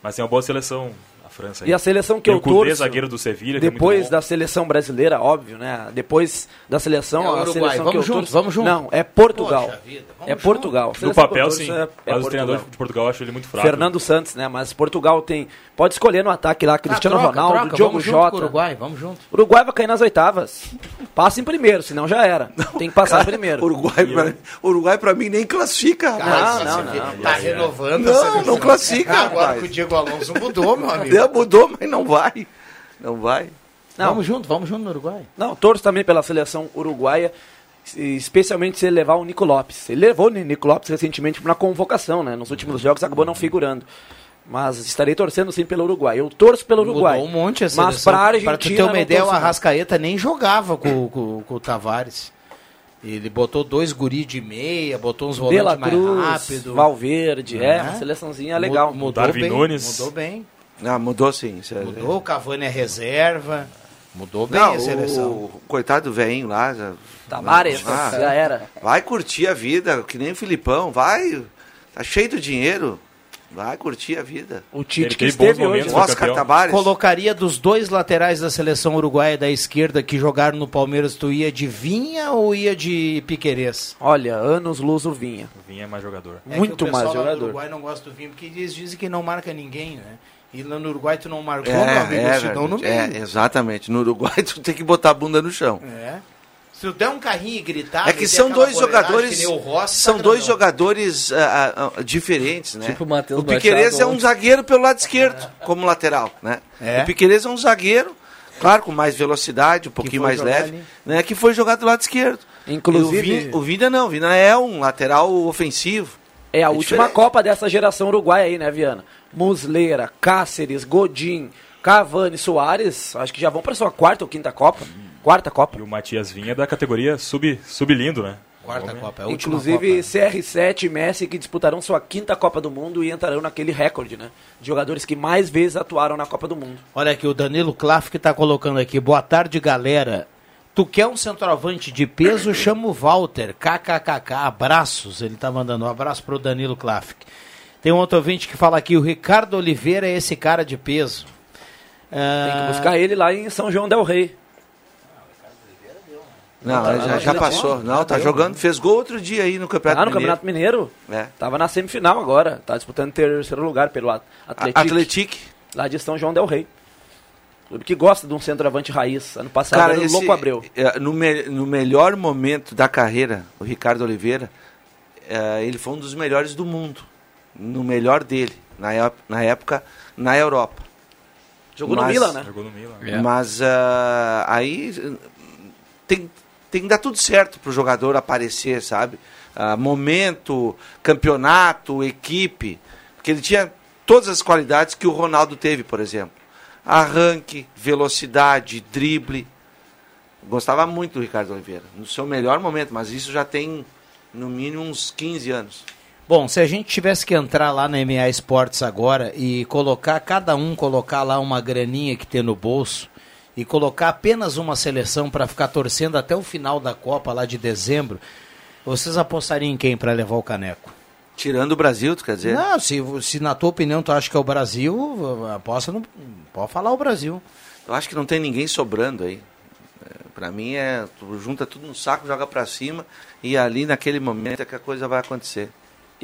Mas tem uma boa seleção, França. aí. E a seleção que tem eu o torço, zagueiro do Sevilha, é depois da seleção brasileira, óbvio, né? Depois da seleção, É a Uruguai. seleção Vamos que eu junto, torço... vamos junto. Não, é Portugal. Vida, é. Portugal. No papel, sim. É, é mas o treinador de Portugal eu acho ele muito fraco. Fernando Santos, né? Mas Portugal tem. Pode escolher no ataque lá, Cristiano Ah, troca, Ronaldo, troca, Diogo vamos junto Jota. Uruguai, vamos junto. Uruguai vai cair nas oitavas. Passa em primeiro, senão já era. Tem que passar em primeiro. Uruguai, pra, Uruguai pra mim nem classifica, rapaz. não, não, não. Tá renovando Não, não classifica, Agora que o Diego Alonso mudou, meu amigo. Já mudou, mas não vai. Não vai. Não. Vamos junto, vamos junto no Uruguai. Não, torço também pela seleção uruguaia, especialmente se ele levar o Nico Lopes. Ele levou o Nico Lopes recentemente na convocação, né? Nos últimos jogos acabou não figurando. Mas estarei torcendo sim pelo Uruguai. Eu torço pelo Uruguai. Mudou um monte a Mas seleção. pra Argentina. Pra tu ter uma ideia, o. Arrascaeta nem jogava com, com, com o Tavares. Ele botou dois guri de meia, botou uns volantes La mais Cruz, rápido. Valverde, é, É. uma seleçãozinha legal. Mu- Mudou Darwin bem, Nunes. Mudou bem. Ah, mudou sim. é- Mudou, o Cavani é reserva. Mudou bem Não, a seleção. o, o coitado do velhinho lá. Já, Tavares, Ah. já era. Vai curtir a vida, que nem o Filipão. Vai. Tá cheio do dinheiro. Vai curtir a vida. O Tite que esteve hoje. Oscar. Tabares. Colocaria dos dois laterais da seleção uruguaia da esquerda que jogaram no Palmeiras, tu ia de Vinha ou ia de Piquerez? Olha, anos luz o Vinha. O Vinha é mais jogador. É que Muito o pessoal mais jogador. Uruguai não gosta do Vinha porque eles dizem que não marca ninguém, né? E lá no Uruguai tu não marcou, É, meu amigo, é, te dão no meio. É, exatamente. No Uruguai tu tem que botar a bunda no chão. É. Se tu der um carrinho e gritar... É que são dois jogadores. Rossi, São tá dois jogadores ah, ah, diferentes, né? Tipo o Matheus o Piquerez Machado é um zagueiro pelo lado esquerdo, como lateral, né? É. O Piquerez é um zagueiro, claro, com mais velocidade, um pouquinho mais jogar leve, ali. né? Que foi jogado do lado esquerdo. Inclusive- o o não, o Vina é um lateral ofensivo. É a É última diferente. Copa dessa geração uruguaia aí, né, Viana? Musleira, Cáceres, Godin, Cavani, Soares, acho que já vão para sua quarta ou quinta Copa. Quarta Copa. E o Matias Vinha é da categoria sub, sublindo, né? Quarta Copa, é a Inclusive Copa. CR7 e Messi que disputarão sua quinta Copa do Mundo e entrarão naquele recorde, né? De jogadores que mais vezes atuaram na Copa do Mundo. Olha aqui, o Danilo Klaff que tá colocando aqui. Boa tarde, galera. Tu quer um centroavante de peso? Chama o Walter. KKKK. Abraços. Ele tá mandando um abraço pro Danilo Klaff. Tem um outro ouvinte que fala aqui. O Ricardo Oliveira é esse cara de peso. Tem Ah, que buscar ele lá em São João del Rei. Não, tá já, já Atlético. passou. Não, tá jogando, fez gol outro dia aí no Campeonato Ah, no Mineiro. Campeonato Mineiro. É. Tava na semifinal agora. Tá disputando terceiro lugar pelo At- Atlético. Atletic. Lá de São João del Rei. Clube que gosta de um centroavante raiz. Ano passado Cara, era o esse, Louco Abreu. é, no, me- no melhor momento da carreira, o Ricardo Oliveira, é, ele foi um dos melhores do mundo. No melhor dele, na, na época, na Europa. Jogou no Mas- Milan, né? Jogou no Milan. É. Mas ah, aí tem, tem que dar tudo certo pro jogador aparecer, sabe? Ah, momento, campeonato, equipe. Porque ele tinha todas as qualidades que o Ronaldo teve, por exemplo. Arranque, velocidade, drible. Gostava muito do Ricardo Oliveira. No seu melhor momento, mas isso já tem no mínimo uns 15 anos. Bom, se a gente tivesse que entrar lá na MA Esportes agora e colocar, cada um colocar lá uma graninha que tem no bolso e colocar apenas uma seleção para ficar torcendo até o final da Copa lá de dezembro, vocês apostariam em quem para levar o caneco? Tirando o Brasil, tu quer dizer? Não, se, se na tua opinião tu acha que é o Brasil, aposta no. Pode falar o Brasil. Eu acho que não tem ninguém sobrando aí. É, Pra mim é, tu junta tudo no saco, joga pra cima e ali naquele momento é que a coisa vai acontecer.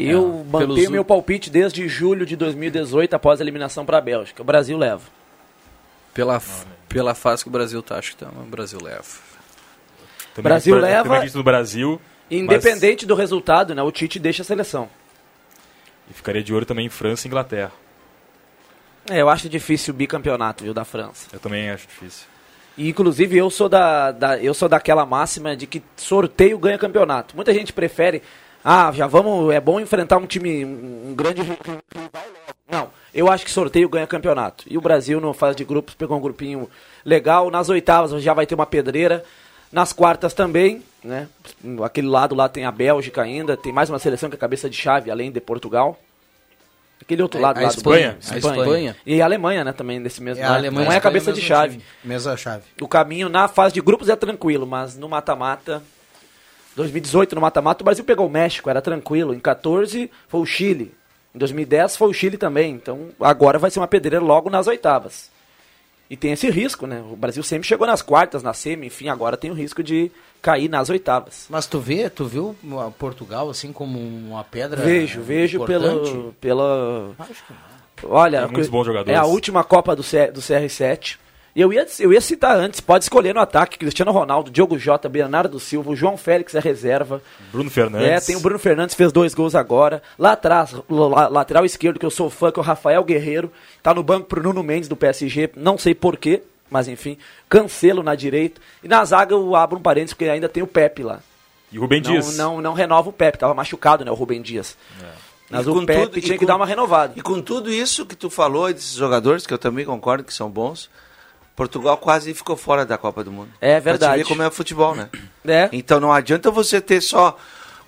Eu É, pelos mantenho u- meu palpite desde julho de 2018, após a eliminação para a Bélgica. O Brasil leva. Pela, pela fase que o Brasil tá, acho que tá, o Brasil leva. Também Brasil acredito- leva- também acredito no Brasil. Independente do resultado, né? O Tite deixa a seleção. mas- E ficaria de olho também em França e Inglaterra. É, eu acho difícil o bicampeonato, viu, da França. Eu também acho difícil. E, inclusive, eu sou, da, da, eu sou daquela máxima de que sorteio ganha campeonato. Muita gente prefere, ah, já vamos, é bom enfrentar um time, um grande rival Não, eu acho que sorteio ganha campeonato. E o Brasil, no fase de grupos, pegou um grupinho legal. Nas oitavas já vai ter uma pedreira. Nas quartas também, né? Aquele lado lá tem a Bélgica ainda, tem mais uma seleção que é cabeça de chave, além de Portugal. Aquele outro lado a lá Espanha, do a Espanha. E a Alemanha, né, também nesse mesmo. É, a Alemanha, não é a Espanha, cabeça de chave. time, Mesma chave. O caminho na fase de grupos é tranquilo, mas no mata-mata 2018 no mata-mata o Brasil pegou o México, era tranquilo. Em 14 foi o Chile. Em 2010 foi o Chile também. Então agora vai ser uma pedreira logo nas oitavas. E tem esse risco, né? O Brasil sempre chegou nas quartas, na semi, enfim, agora tem o risco de cair nas oitavas. Mas tu vê, tu viu a Portugal assim como uma pedra Vejo, vejo importante? pelo, pela... Acho que não. Olha, Tem muitos bons jogadores. é a última Copa do, C, do CR7. E eu ia, eu ia citar antes, pode escolher no ataque, Cristiano Ronaldo, Diogo Jota, Bernardo Silva, o João Félix é reserva. Bruno Fernandes. É, tem o Bruno Fernandes, fez dois gols agora. Lá atrás, la- lateral esquerdo, que eu sou fã, que é o Rafael Guerreiro. Tá no banco pro Nuno Mendes do PSG, não sei porquê, mas enfim. Cancelo na direita. E na zaga eu abro um parênteses, porque ainda tem o Pepe lá. E o Rubem Não, Dias. não, não renova o Pepe, tava machucado, né, o Rubem Dias. Mas E o com Pepe tudo- e tinha que com- dar uma renovada. E com tudo isso que tu falou desses jogadores, que eu também concordo que são bons, Portugal quase ficou fora da Copa do Mundo. É Pra verdade. te ver como é o futebol, né? É. Então não adianta você ter só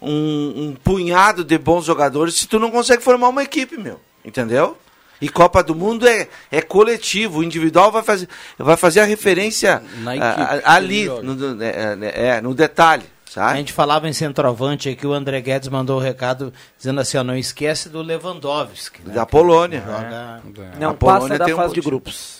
um, um punhado de bons jogadores se tu não consegue formar uma equipe, meu. Entendeu? E Copa do Mundo é, é coletivo, o individual vai fazer, vai fazer a referência Na a- equipe a- que ali, no, no- é, é, é, no detalhe, A sabe? gente falava em centroavante aqui, o André Guedes mandou o recado dizendo assim, ó, não esquece do Lewandowski. né, Da Polônia. Joga... Não A Polônia passa da tem um fase bom de grupos.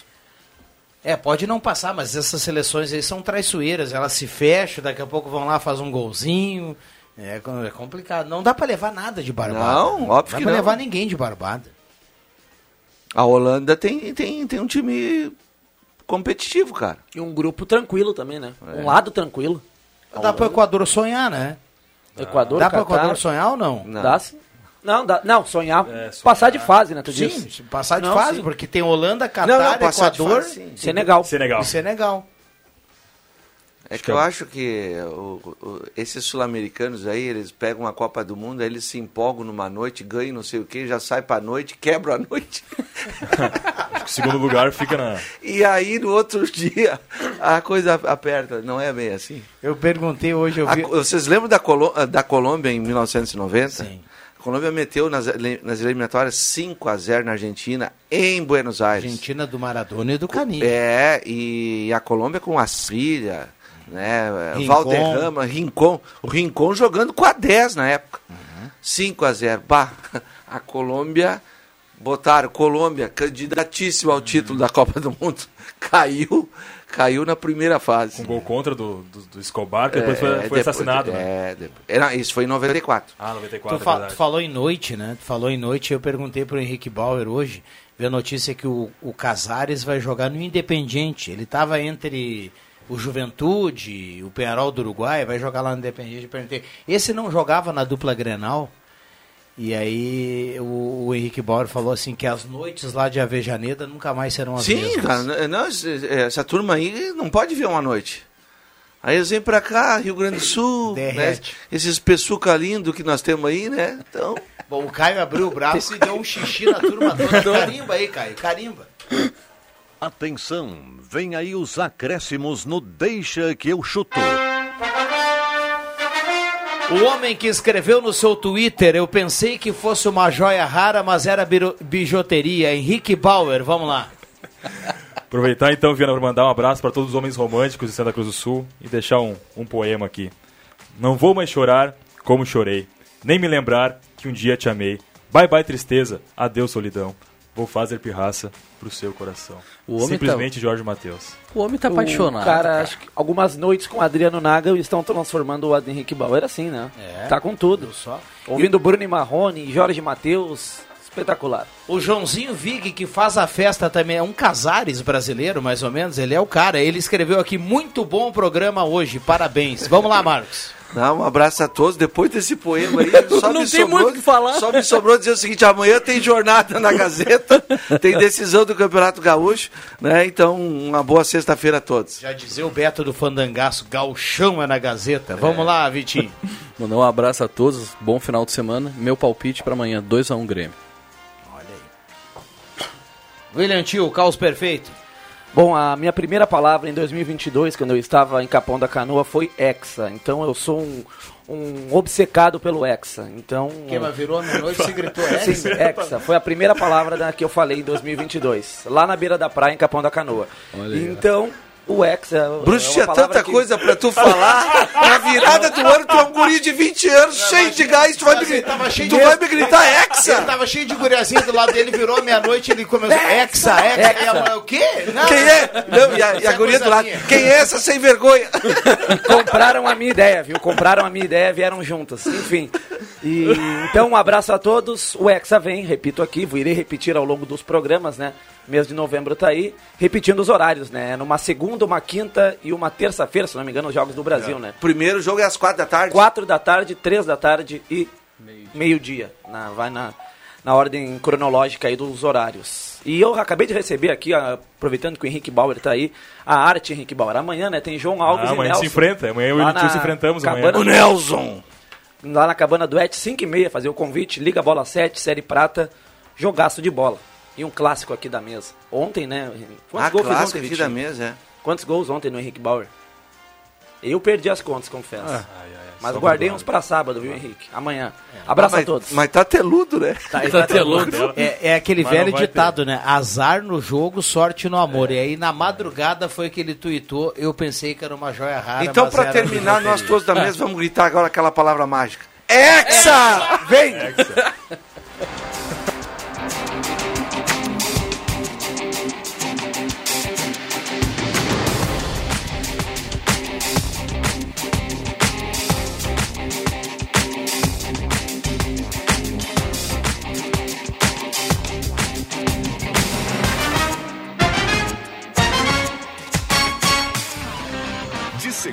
É, pode não passar, mas essas seleções aí são traiçoeiras. Elas se fecham, daqui a pouco vão lá, faz um golzinho. É, é complicado. Não dá pra levar nada de barbada. Não, óbvio dá que pra não. levar ninguém de barbada. A Holanda tem, tem, tem um time competitivo, cara. E um grupo tranquilo também, né? É. Um lado tranquilo. Dá pro Equador sonhar, né? Equador, dá pro Catar, Equador sonhar ou não? Não. Dá sim. Não, dá, não, sonhar, É, sonhar. Passar de fase, né? Tu Sim, diz? se passar de Não, fase, sim. porque tem Holanda, Catar, Não, não, Equador fase, sim. Senegal. Senegal. e Senegal. É que eu acho que o- o- esses sul-americanos aí, eles pegam uma Copa do Mundo, aí eles se empolgam numa noite, ganham não sei o que, já sai pra noite, quebram a noite. Acho que o segundo lugar fica na. E aí no outro dia a coisa aperta. Não é bem assim. Eu perguntei hoje, eu A- vi... vocês lembram da, Colo- da Colômbia em 1990? Sim. A Colômbia meteu nas, nas eliminatórias 5 a 0 na Argentina, em Buenos Aires. Argentina do Maradona e do Canini. É, e a Colômbia com a Filha, né? Rincon. Valderrama, Rincon. O Rincon jogando com a 10 na época. 5 a 0 Bah, a Colômbia. Botaram Colômbia, candidatíssima ao título da Copa do Mundo. Caiu, caiu na primeira fase. Com gol contra do, do, do Escobar, que depois É, foi, foi depois- assassinado, né? É, depois- era, isso foi em 94. Ah, 94, Tu, é fa- verdade. tu falou em noite, né? Tu falou em noite, eu perguntei pro Henrique Bauer hoje, vi a notícia que o, o Casares vai jogar no Independiente. Ele estava entre o Juventude, o Penharol do Uruguai, vai jogar lá no Independiente. Eu perguntei, esse não jogava na dupla Grenal? E aí o, o Henrique Bauer falou assim que as noites lá de Avejaneda nunca mais serão as Sim, mesmas. cara, esse- essa turma aí não pode ver uma noite. Aí eles vêm pra cá, Rio Grande do Sul, né? Esses pessuca lindo que nós temos aí, né? Então, Bom, o Caio abriu o braço e deu um xixi na turma toda. Carimba aí, Caio, carimba. Atenção, vem aí os acréscimos no Deixa que eu chuto. O homem que escreveu no seu Twitter, eu pensei que fosse uma joia rara, mas era bijuteria. Henrique Bauer, vamos lá. Aproveitar então, Viana, para mandar um abraço para todos os homens românticos de Santa Cruz do Sul e deixar um, um poema aqui. Não vou mais chorar como chorei, nem me lembrar que um dia te amei. Bye bye tristeza, adeus solidão. Vou fazer pirraça pro seu coração. O homem Simplesmente Jorge Matheus. O homem tá apaixonado. O cara, acho que algumas noites com o Adriano Naga estão transformando o Henrique Bauer assim, né? É. Tá com tudo. Só. Ouvindo Bruno e Marrone, Jorge Matheus, espetacular. O Joãozinho Vig, que faz a festa também, é um Casares brasileiro, mais ou menos, ele é o cara. Ele escreveu aqui, muito bom programa hoje, parabéns. Vamos lá, Marcos. Não, um abraço a todos. Depois desse poema aí, só Não me tem sobrou, muito que falar. Só me sobrou dizer o seguinte: amanhã tem jornada na Gazeta, tem decisão do Campeonato Gaúcho, né? Então, uma boa sexta-feira a todos. Já dizia o Beto do Fandangaço, galchão é na Gazeta. Vamos lá, Vitinho. Mandar um abraço a todos, bom final de semana. Meu palpite para amanhã, 2x1 Grêmio. William Tio, caos perfeito. Bom, a minha primeira palavra em 2022, quando eu estava em Capão da Canoa, foi Hexa. Então eu sou um, um obcecado pelo Hexa. Então, Quem mas virou a meia-noite e gritou Sim, Hexa? Hexa. Foi a primeira palavra da, que eu falei em 2022. Lá na beira da praia, em Capão da Canoa. Olha aí, o Hexa... Bruxo, é tinha tanta que- coisa pra tu falar. Na virada do ano, tu é um guri de 20 anos, cheio de gás. Tu vai me, ele cheio tu de- vai me gritar Ele Hexa? tava cheio de guriazinha do lado dele, virou meia-noite ele começou. Hexa, Hexa. E a mulher, o quê? Não, Quem é? Não, e a, e a é guria do lado. minha. Quem é essa sem vergonha? compraram a minha ideia, viu? Compraram a minha ideia, vieram juntas. Enfim. E, então, um abraço a todos. O Hexa vem, repito aqui, vou irei repetir ao longo dos programas, né? Mês de novembro tá aí, repetindo os horários, né? Numa segunda, uma quinta e uma terça-feira, se não me engano, os jogos do Brasil, né? Primeiro jogo é às quatro da tarde. Quatro da tarde, três da tarde e meio-dia. na- vai na, na ordem cronológica aí dos horários. E eu acabei de receber aqui, aproveitando que o Henrique Bauer tá aí, a arte Henrique Bauer. Amanhã, né, tem João Alves Ah, e amanhã a Nelson. gente se enfrenta. Amanhã eu e o tio na se enfrentamos amanhã. O Nelson. lá na cabana do Et, 5 e meia, fazer o convite, Liga Bola 7, Série Prata, jogaço de bola. E um clássico aqui da mesa. Ontem, né? Quantos Ah, gols fez clássico ontem, aqui da mesa, é. Quantos gols ontem no Henrique Bauer? Eu perdi as contas, confesso. Ai, ai, Mas guardei uns pra sábado, viu, Henrique? Amanhã. Abraço mas, a todos. Mas tá teludo, né? Tá, Tá teludo. É, é aquele Mas velho ditado, né? Azar no jogo, sorte no amor. E aí na madrugada foi que ele tuitou, eu pensei que era uma joia rara. Então, era terminar, nós todos da mesa vamos gritar agora aquela palavra mágica. Hexa! Vem! De